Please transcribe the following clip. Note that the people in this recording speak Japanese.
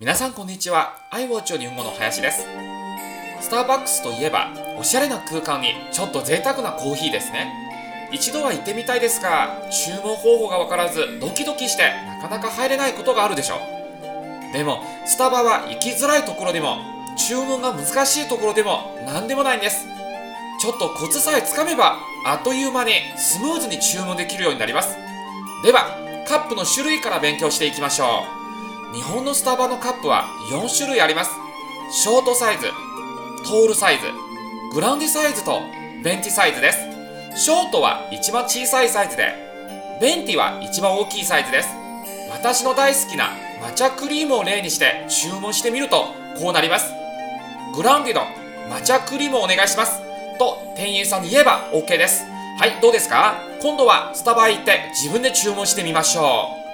皆さんこんにちは。iWatch 日本語の林です。スターバックスといえばおしゃれな空間にちょっと贅沢なコーヒーですね。一度は行ってみたいですが注文方法がわからずドキドキしてなかなか入れないことがあるでしょう。でもスタバは行きづらいところでも注文が難しいところでも何でもないんです。ちょっとコツさえつかめばあっという間にスムーズに注文できるようになります。ではカップの種類から勉強していきましょう。日本のスタバのカップは4種類あります。ショートサイズトールサイズグランディサイズとベンティサイズです。ショートは一番小さいサイズでベンティは一番大きいサイズです。私の大好きな抹茶クリームを例にして注文してみるとこうなります。グランディの抹茶クリームをお願いします。と店員さんに言えば OK です。はいどうですか？今度はスタバへ行って自分で注文してみましょう。